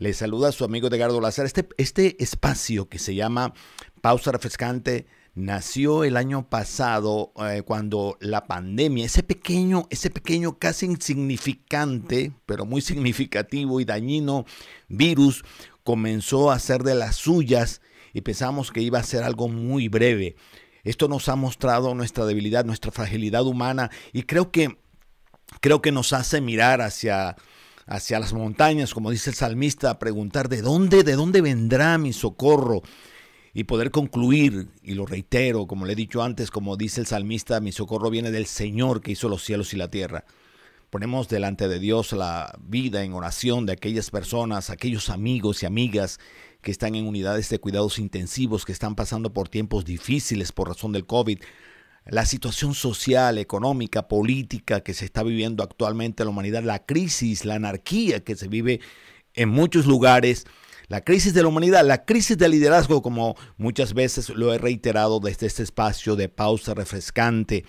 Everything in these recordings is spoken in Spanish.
Le saluda a su amigo Edgardo Lazar. Este, este espacio que se llama Pausa Refrescante nació el año pasado eh, cuando la pandemia, ese pequeño, ese pequeño casi insignificante, pero muy significativo y dañino virus comenzó a hacer de las suyas y pensamos que iba a ser algo muy breve. Esto nos ha mostrado nuestra debilidad, nuestra fragilidad humana y creo que creo que nos hace mirar hacia hacia las montañas, como dice el salmista, preguntar de dónde, de dónde vendrá mi socorro y poder concluir, y lo reitero, como le he dicho antes, como dice el salmista, mi socorro viene del Señor que hizo los cielos y la tierra. Ponemos delante de Dios la vida en oración de aquellas personas, aquellos amigos y amigas que están en unidades de cuidados intensivos, que están pasando por tiempos difíciles por razón del COVID, la situación social, económica, política que se está viviendo actualmente en la humanidad, la crisis, la anarquía que se vive en muchos lugares, la crisis de la humanidad, la crisis del liderazgo, como muchas veces lo he reiterado desde este espacio de pausa refrescante.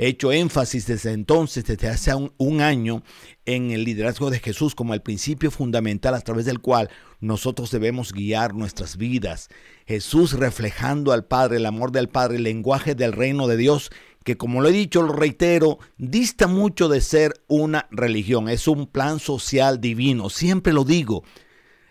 He hecho énfasis desde entonces, desde hace un, año, en el liderazgo de Jesús como el principio fundamental a través del cual nosotros debemos guiar nuestras vidas. Jesús reflejando al Padre, el amor del Padre, el lenguaje del reino de Dios, que como lo he dicho, lo reitero, dista mucho de ser una religión, es un plan social divino, siempre lo digo.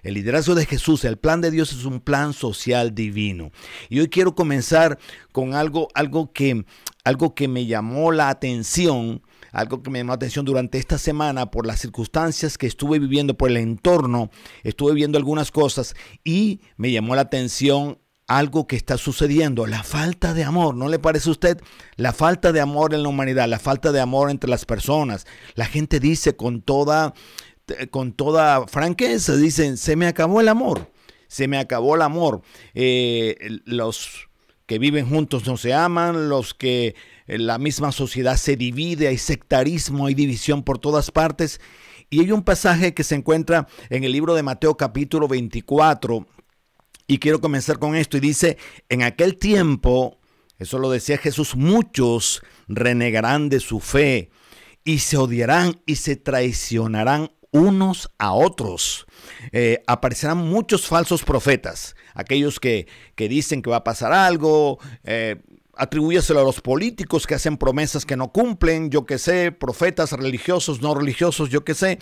El liderazgo de Jesús, el plan de Dios es un plan social divino. Y hoy quiero comenzar con algo, algo, que, algo que me llamó la atención, algo que me llamó la atención durante esta semana por las circunstancias que estuve viviendo, por el entorno, estuve viendo algunas cosas y me llamó la atención algo que está sucediendo, la falta de amor, ¿no le parece a usted? La falta de amor en la humanidad, la falta de amor entre las personas. La gente dice con toda con toda franqueza, dicen, se me acabó el amor, se me acabó el amor. Eh, los que viven juntos no se aman, los que eh, la misma sociedad se divide, hay sectarismo, hay división por todas partes. Y hay un pasaje que se encuentra en el libro de Mateo capítulo 24, y quiero comenzar con esto, y dice, en aquel tiempo, eso lo decía Jesús, muchos renegarán de su fe y se odiarán y se traicionarán unos a otros. Eh, aparecerán muchos falsos profetas, aquellos que, que, dicen que va a pasar algo, eh, a los políticos que hacen promesas que no cumplen, yo que sé, profetas religiosos, no religiosos, yo que sé,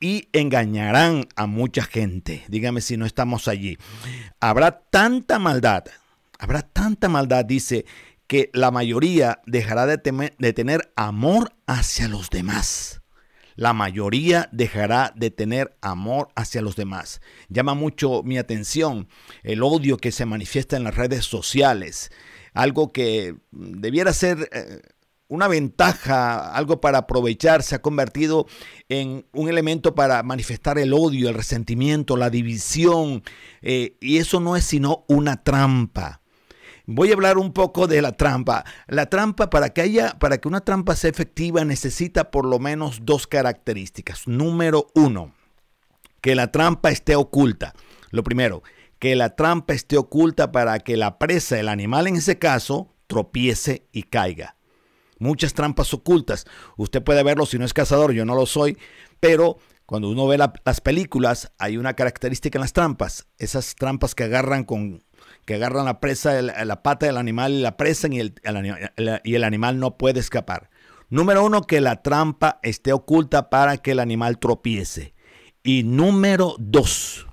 y engañarán a mucha gente. Dígame si no estamos allí. Habrá tanta maldad, habrá tanta maldad, dice, que la mayoría dejará de, de tener amor hacia los demás la mayoría dejará de tener amor hacia los demás. Llama mucho mi atención el odio que se manifiesta en las redes sociales, algo que debiera ser eh, una ventaja, algo para aprovechar, se ha convertido en un elemento para manifestar el odio, el resentimiento, la división, eh, y eso no es sino una trampa. Voy a hablar un poco de la trampa. La trampa, para que haya, para que una trampa sea efectiva, necesita por lo menos dos características. Número uno, que la trampa esté oculta. Lo primero, que la trampa esté oculta para que la presa, el animal en ese caso, tropiece y caiga. Muchas trampas ocultas. Usted puede verlo si no es cazador, yo no lo soy, pero cuando uno ve las películas hay una característica en las trampas. Esas trampas que agarran con que agarran la presa, la pata del animal y la presan y el, y el animal no puede escapar. Número uno, que la trampa esté oculta para que el animal tropiece. Y número dos,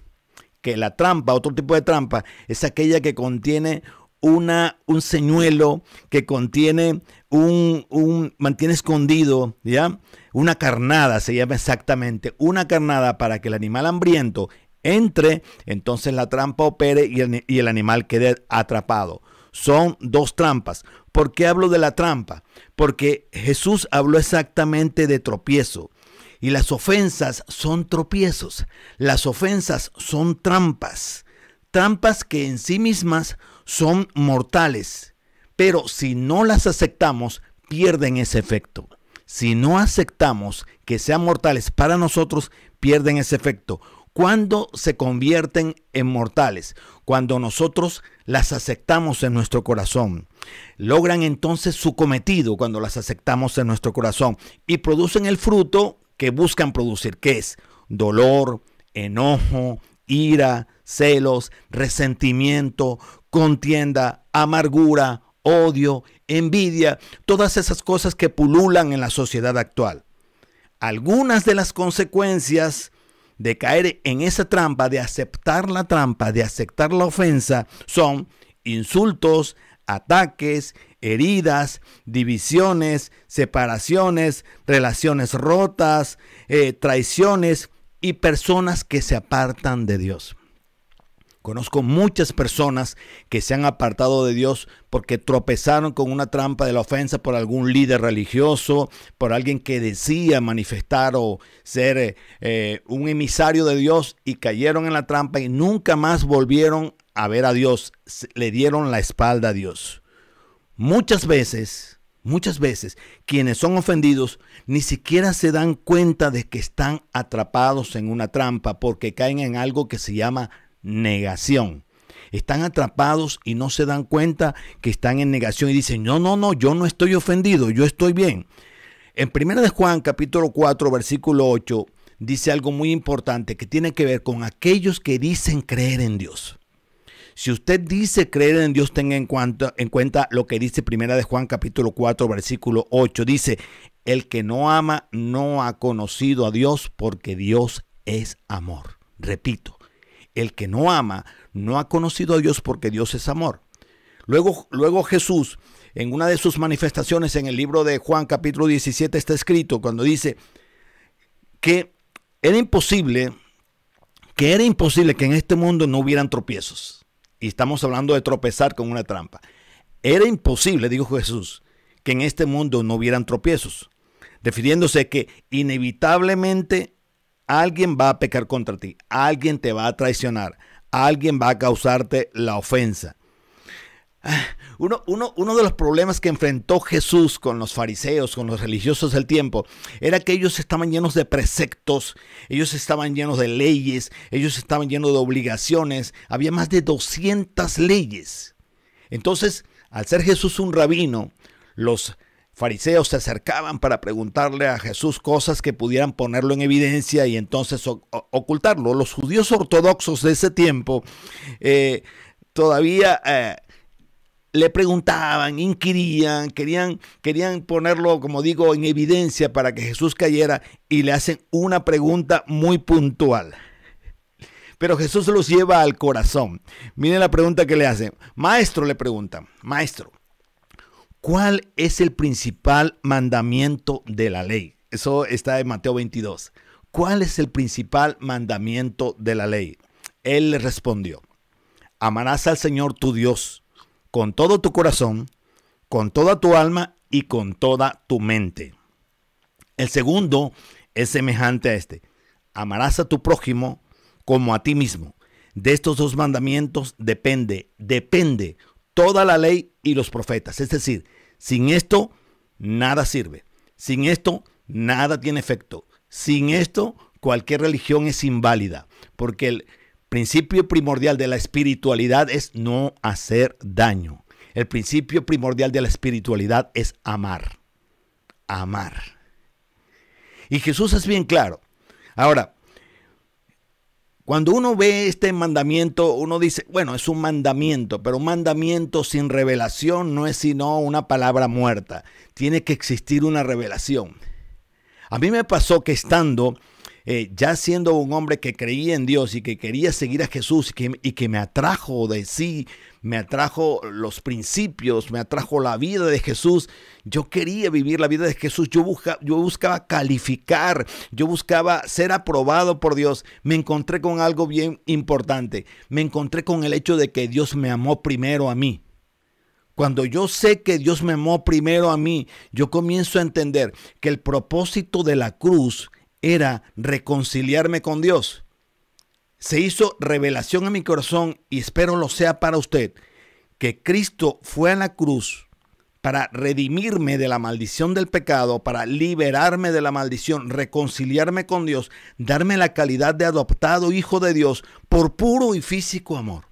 que la trampa, otro tipo de trampa, es aquella que contiene una, un señuelo, que contiene un, un, mantiene escondido, ¿ya? Una carnada, se llama exactamente, una carnada para que el animal hambriento entre, entonces la trampa opere y el, animal quede atrapado. Son dos trampas. ¿Por qué hablo de la trampa? Porque Jesús habló exactamente de tropiezo. Y las ofensas son tropiezos. Las ofensas son trampas. Trampas que en sí mismas son mortales. Pero si no las aceptamos, pierden ese efecto. Si no aceptamos que sean mortales para nosotros, pierden ese efecto. ¿Cuándo se convierten en mortales? Cuando nosotros las aceptamos en nuestro corazón. Logran entonces su cometido cuando las aceptamos en nuestro corazón y producen el fruto que buscan producir, que es dolor, enojo, ira, celos, resentimiento, contienda, amargura, odio, envidia, todas esas cosas que pululan en la sociedad actual. Algunas de las consecuencias de caer en esa trampa, de aceptar la trampa, de aceptar la ofensa, son insultos, ataques, heridas, divisiones, separaciones, relaciones rotas, eh, traiciones y personas que se apartan de Dios. Conozco muchas personas que se han apartado de Dios porque tropezaron con una trampa de la ofensa por algún líder religioso, por alguien que decía manifestar o ser eh, eh, un emisario de Dios y cayeron en la trampa y nunca más volvieron a ver a Dios, le dieron la espalda a Dios. Muchas veces, muchas veces, quienes son ofendidos ni siquiera se dan cuenta de que están atrapados en una trampa porque caen en algo que se llama negación. Están atrapados y no se dan cuenta que están en negación y dicen, no, no, no, yo no estoy ofendido, yo estoy bien. En 1 de Juan capítulo 4 versículo 8 dice algo muy importante que tiene que ver con aquellos que dicen creer en Dios. Si usted dice creer en Dios, tenga en cuenta, en cuenta lo que dice 1 de Juan capítulo 4 versículo 8. Dice, el que no ama no ha conocido a Dios porque Dios es amor. Repito, el que no ama no ha conocido a Dios porque Dios es amor. Luego, luego Jesús, en una de sus manifestaciones en el libro de Juan capítulo 17 está escrito cuando dice que era imposible, que era imposible que en este mundo no hubieran tropiezos. Y estamos hablando de tropezar con una trampa. Era imposible, dijo Jesús, que en este mundo no hubieran tropiezos, refiriéndose que inevitablemente Alguien va a pecar contra ti, alguien te va a traicionar, alguien va a causarte la ofensa. Ah, uno, uno, de los problemas que enfrentó Jesús con los fariseos, con los religiosos del tiempo, era que ellos estaban llenos de preceptos, ellos estaban llenos de leyes, ellos estaban llenos de obligaciones, había más de 200 leyes. Entonces, al ser Jesús un rabino, los fariseos se acercaban para preguntarle a Jesús cosas que pudieran ponerlo en evidencia y entonces ocultarlo. Los judíos ortodoxos de ese tiempo eh, todavía eh, le preguntaban, inquirían, querían, querían ponerlo, como digo, en evidencia para que Jesús cayera y le hacen una pregunta muy puntual. Pero Jesús los lleva al corazón. Miren la pregunta que le hacen. Maestro le pregunta, maestro, ¿Cuál es el principal mandamiento de la ley? Eso está en Mateo 22. ¿Cuál es el principal mandamiento de la ley? Él le respondió, amarás al Señor tu Dios con todo tu corazón, con toda tu alma y con toda tu mente. El segundo es semejante a este. Amarás a tu prójimo como a ti mismo. De estos dos mandamientos depende, depende toda la ley y los profetas. Es decir, sin esto, nada sirve. Sin esto, nada tiene efecto. Sin esto, cualquier religión es inválida, porque el principio primordial de la espiritualidad es no hacer daño. El principio primordial de la espiritualidad es amar. Amar. Y Jesús es bien claro. Ahora, cuando uno ve este mandamiento, uno dice, bueno, es un mandamiento, pero un mandamiento sin revelación no es sino una palabra muerta. Tiene que existir una revelación. A mí me pasó que estando eh, ya siendo un hombre que creía en Dios y que quería seguir a Jesús y que, y que me atrajo de sí, me atrajo los principios, me atrajo la vida de Jesús, yo quería vivir la vida de Jesús, yo, yo buscaba calificar, yo buscaba ser aprobado por Dios, me encontré con algo bien importante, me encontré con el hecho de que Dios me amó primero a mí. Cuando yo sé que Dios me amó primero a mí, yo comienzo a entender que el propósito de la cruz era reconciliarme con Dios. Se hizo revelación en mi corazón y espero lo sea para usted, que Cristo fue a la cruz para redimirme de la maldición del pecado, para liberarme de la maldición, reconciliarme con Dios, darme la calidad de adoptado hijo de Dios por puro y físico amor.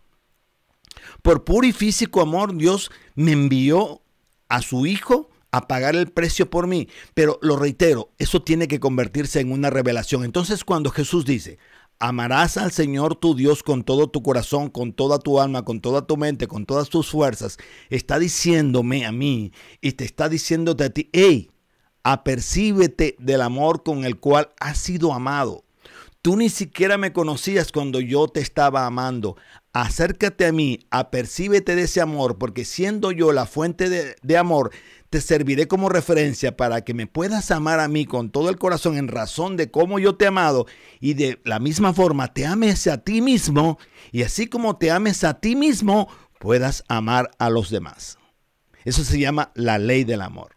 Por puro y físico amor Dios me envió a su hijo a pagar el precio por mí. Pero lo reitero, eso tiene que convertirse en una revelación. Entonces cuando Jesús dice, Amarás al Señor tu Dios con todo tu corazón, con toda tu alma, con toda tu mente, con todas tus fuerzas. Está diciéndome a mí y te está diciéndote a ti, hey, apercíbete del amor con el cual has sido amado. Tú ni siquiera me conocías cuando yo te estaba amando. Acércate a mí, apercíbete de ese amor, porque siendo yo la fuente de, de amor, te serviré como referencia para que me puedas amar a mí con todo el corazón en razón de cómo yo te he amado y de la misma forma te ames a ti mismo y así como te ames a ti mismo puedas amar a los demás. Eso se llama la ley del amor.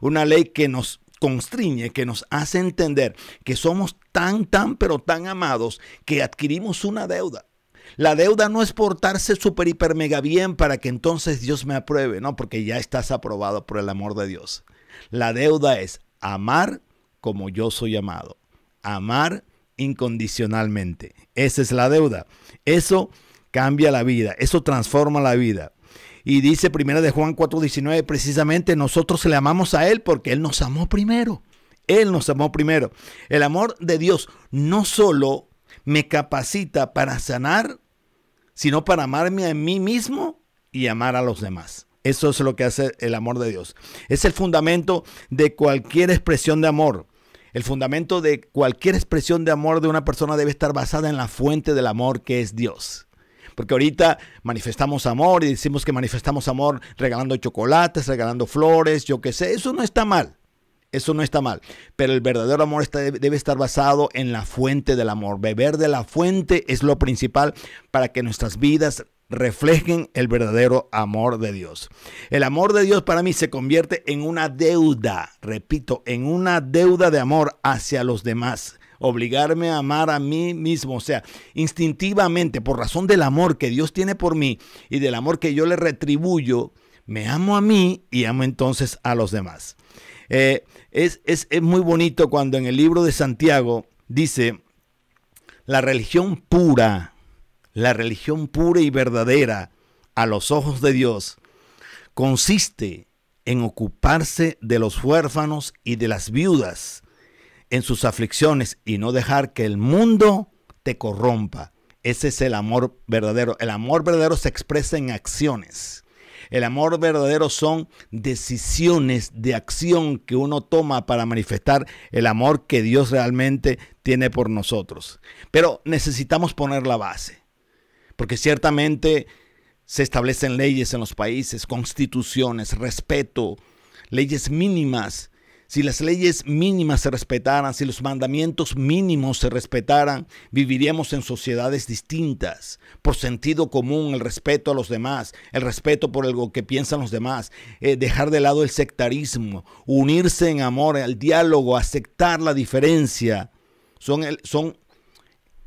Una ley que nos constriñe, que nos hace entender que somos tan, tan, pero tan amados que adquirimos una deuda. La deuda no es portarse súper, hiper, mega bien para que entonces Dios me apruebe, no, porque ya estás aprobado por el amor de Dios. La deuda es amar como yo soy amado. Amar incondicionalmente. Esa es la deuda. Eso cambia la vida, eso transforma la vida. Y dice primero de Juan 4:19, precisamente nosotros le amamos a Él porque Él nos amó primero. Él nos amó primero. El amor de Dios no solo me capacita para sanar, sino para amarme a mí mismo y amar a los demás. Eso es lo que hace el amor de Dios. Es el fundamento de cualquier expresión de amor. El fundamento de cualquier expresión de amor de una persona debe estar basada en la fuente del amor que es Dios. Porque ahorita manifestamos amor y decimos que manifestamos amor regalando chocolates, regalando flores, yo qué sé, eso no está mal. Eso no está mal. Pero el verdadero amor debe estar basado en la fuente del amor. Beber de la fuente es lo principal para que nuestras vidas reflejen el verdadero amor de Dios. El amor de Dios para mí se convierte en una deuda, repito, en una deuda de amor hacia los demás. Obligarme a amar a mí mismo, o sea, instintivamente, por razón del amor que Dios tiene por mí y del amor que yo le retribuyo, me amo a mí y amo entonces a los demás. Eh, es, es, es muy bonito cuando en el libro de Santiago dice, la religión pura, la religión pura y verdadera a los ojos de Dios, consiste en ocuparse de los huérfanos y de las viudas en sus aflicciones y no dejar que el mundo te corrompa. Ese es el amor verdadero. El amor verdadero se expresa en acciones. El amor verdadero son decisiones de acción que uno toma para manifestar el amor que Dios realmente tiene por nosotros. Pero necesitamos poner la base, porque ciertamente se establecen leyes en los países, constituciones, respeto, leyes mínimas si las leyes mínimas se respetaran, si los mandamientos mínimos se respetaran, viviríamos en sociedades distintas, por sentido común, el respeto a los demás, el respeto por lo que piensan los demás, eh, dejar de lado el sectarismo, unirse en amor, al diálogo, aceptar la diferencia, son, son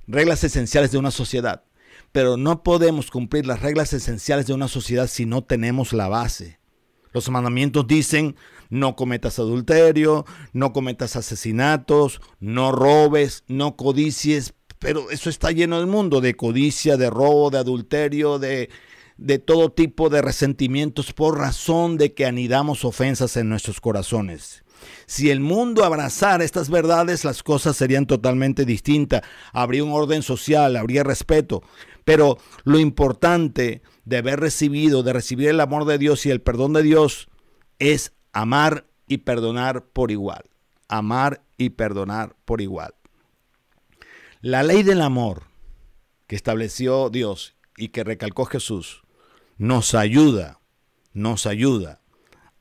reglas esenciales de una sociedad. Pero no podemos cumplir las reglas esenciales de una sociedad si no tenemos la base. Los mandamientos dicen, no cometas adulterio, no cometas asesinatos, no robes, no codicies, pero eso está lleno del mundo de codicia, de robo, de adulterio, de, de todo tipo de resentimientos por razón de que anidamos ofensas en nuestros corazones. Si el mundo abrazara estas verdades, las cosas serían totalmente distintas. Habría un orden social, habría respeto. Pero lo importante de haber recibido, de recibir el amor de Dios y el perdón de Dios, es amar y perdonar por igual. Amar y perdonar por igual. La ley del amor que estableció Dios y que recalcó Jesús nos ayuda, nos ayuda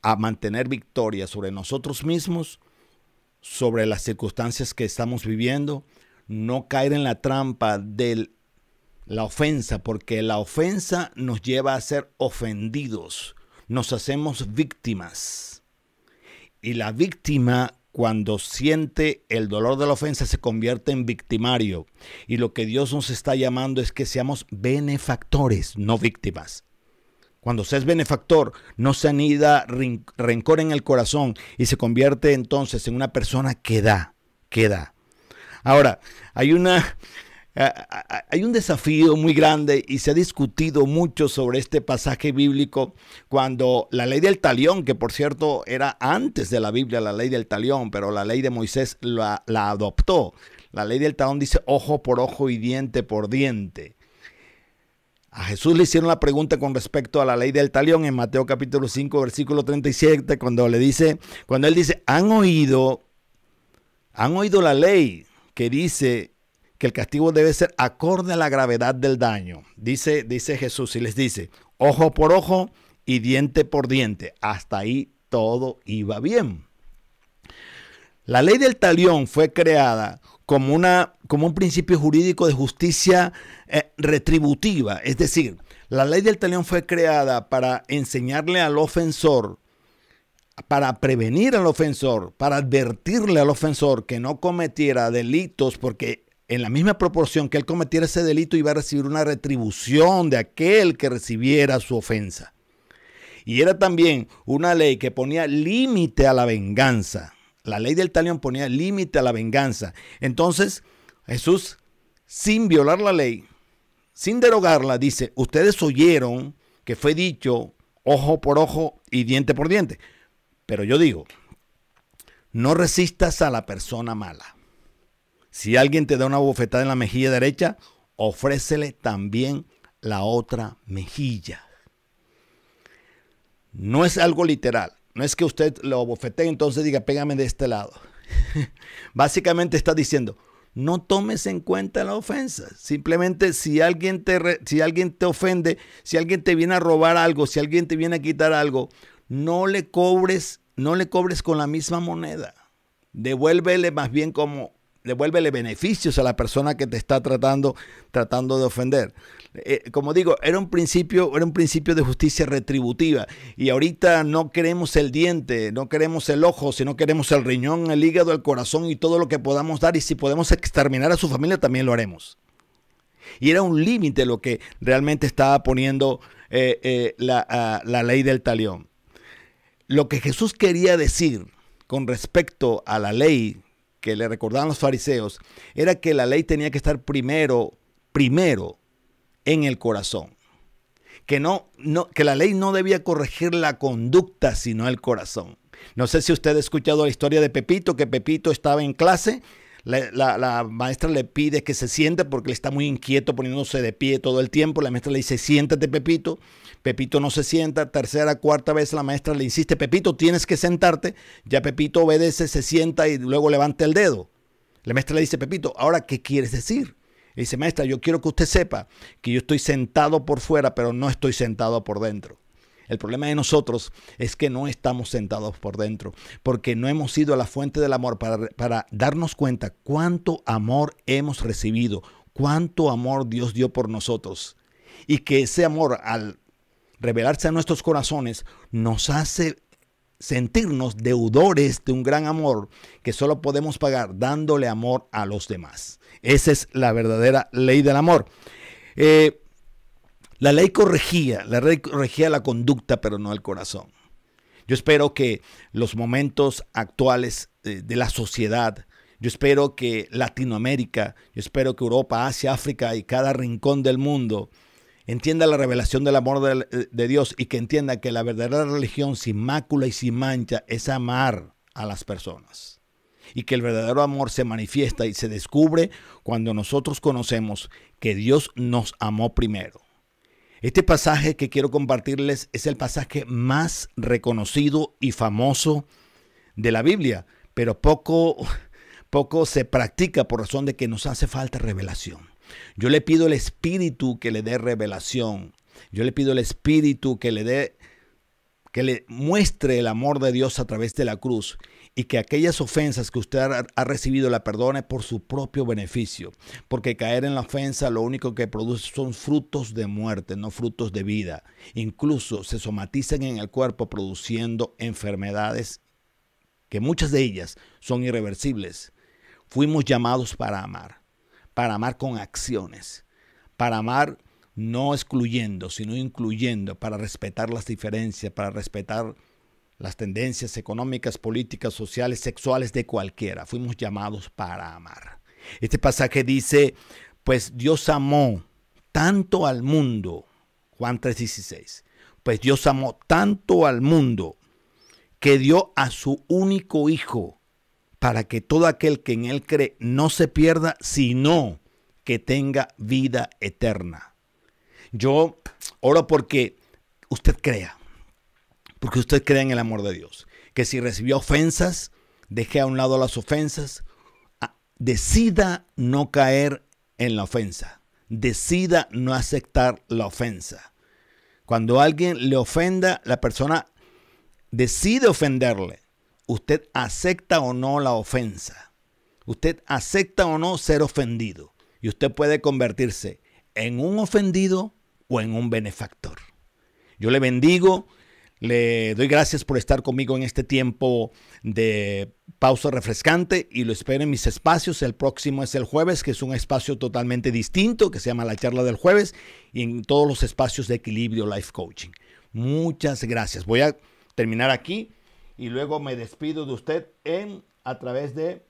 a mantener victoria sobre nosotros mismos, sobre las circunstancias que estamos viviendo, no caer en la trampa de la ofensa, porque la ofensa nos lleva a ser ofendidos, nos hacemos víctimas. Y la víctima, cuando siente el dolor de la ofensa, se convierte en victimario. Y lo que Dios nos está llamando es que seamos benefactores, no víctimas. Cuando se es benefactor, no se anida rencor en el corazón y se convierte entonces en una persona que da, que da. Ahora, hay una, hay un desafío muy grande y se ha discutido mucho sobre este pasaje bíblico cuando la ley del talión, que por cierto era antes de la Biblia la ley del talión, pero la ley de Moisés la, adoptó. La ley del talón dice ojo por ojo y diente por diente. A Jesús le hicieron la pregunta con respecto a la ley del talión en Mateo capítulo 5, versículo 37, cuando le dice, cuando él dice, han oído, han oído la ley que dice que el castigo debe ser acorde a la gravedad del daño. Dice, dice Jesús y les dice, ojo por ojo y diente por diente. Hasta ahí todo iba bien. La ley del talión fue creada como, una, como un principio jurídico de justicia eh, retributiva. Es decir, la ley del talión fue creada para enseñarle al ofensor, para prevenir al ofensor, para advertirle al ofensor que no cometiera delitos, porque en la misma proporción que él cometiera ese delito iba a recibir una retribución de aquel que recibiera su ofensa. Y era también una ley que ponía límite a la venganza. La ley del talión ponía límite a la venganza. Entonces, Jesús, sin violar la ley, sin derogarla, dice, ustedes oyeron que fue dicho ojo por ojo y diente por diente. Pero yo digo, no resistas a la persona mala. Si alguien te da una bofetada en la mejilla derecha, ofrécele también la otra mejilla. No es algo literal. No es que usted lo bofetee entonces diga, pégame de este lado. Básicamente está diciendo, no tomes en cuenta la ofensa. Simplemente si alguien, te si alguien te ofende, si alguien te viene a robar algo, si alguien te viene a quitar algo, no le cobres, no le cobres con la misma moneda. Devuélvele más bien como devuélvele beneficios a la persona que te está tratando, tratando de ofender. Eh, como digo, era un principio, era un principio de justicia retributiva. Y ahorita no queremos el diente, no queremos el ojo, sino queremos el riñón, el hígado, el corazón y todo lo que podamos dar. Y si podemos exterminar a su familia, también lo haremos. Y era un límite lo que realmente estaba poniendo eh, eh, la, la ley del talión. Lo que Jesús quería decir con respecto a la ley que le recordaban los fariseos era que la ley tenía que estar primero, primero en el corazón. Que, no, no, que la ley no debía corregir la conducta, sino el corazón. No sé si usted ha escuchado la historia de Pepito, que Pepito estaba en clase, la, la, maestra le pide que se siente porque le está muy inquieto poniéndose de pie todo el tiempo. La maestra le dice, siéntate Pepito. Pepito no se sienta. Tercera, cuarta vez la maestra le insiste, Pepito, tienes que sentarte. Ya Pepito obedece, se sienta y luego levanta el dedo. La maestra le dice, Pepito, ¿ahora qué quieres decir? Le dice, maestra, yo quiero que usted sepa que yo estoy sentado por fuera, pero no estoy sentado por dentro. El problema de nosotros es que no estamos sentados por dentro, porque no hemos ido a la fuente del amor para, para darnos cuenta cuánto amor hemos recibido, cuánto amor Dios dio por nosotros. Y que ese amor al revelarse a nuestros corazones nos hace sentirnos deudores de un gran amor que solo podemos pagar dándole amor a los demás. Esa es la verdadera ley del amor. Eh, la ley corregía, la ley corregía la conducta, pero no el corazón. Yo espero que los momentos actuales de, la sociedad, yo espero que Latinoamérica, yo espero que Europa, Asia, África y cada rincón del mundo entienda la revelación del amor de, de, Dios y que entienda que la verdadera religión sin mácula y sin mancha es amar a las personas. Y que el verdadero amor se manifiesta y se descubre cuando nosotros conocemos que Dios nos amó primero. Este pasaje que quiero compartirles es el pasaje más reconocido y famoso de la Biblia, pero poco, poco se practica por razón de que nos hace falta revelación. Yo le pido al Espíritu que le dé revelación. Yo le pido al Espíritu que le dé, que le muestre el amor de Dios a través de la cruz y que aquellas ofensas que usted ha, recibido la perdone por su propio beneficio. Porque caer en la ofensa lo único que produce son frutos de muerte, no frutos de vida. Incluso se somatizan en el cuerpo produciendo enfermedades que muchas de ellas son irreversibles. Fuimos llamados para amar, para amar con acciones, para amar no excluyendo, sino incluyendo, para respetar las diferencias, para respetar las tendencias económicas, políticas, sociales, sexuales de cualquiera. Fuimos llamados para amar. Este pasaje dice, pues Dios amó tanto al mundo, Juan 3:16, pues Dios amó tanto al mundo que dio a su único hijo para que todo aquel que en Él cree no se pierda, sino que tenga vida eterna. Yo oro porque usted crea, porque usted crea en el amor de Dios, que si recibió ofensas, deje a un lado las ofensas, decida no caer en la ofensa, decida no aceptar la ofensa. Cuando alguien le ofenda, la persona decide ofenderle. Usted acepta o no la ofensa. Usted acepta o no ser ofendido. Y usted puede convertirse en un ofendido o en un benefactor. Yo le bendigo, le doy gracias por estar conmigo en este tiempo de pausa refrescante y lo espero en mis espacios. El próximo es el jueves, que es un espacio totalmente distinto, que se llama la charla del jueves, y en todos los espacios de equilibrio life coaching. Muchas gracias. Voy a terminar aquí y luego me despido de usted en a través de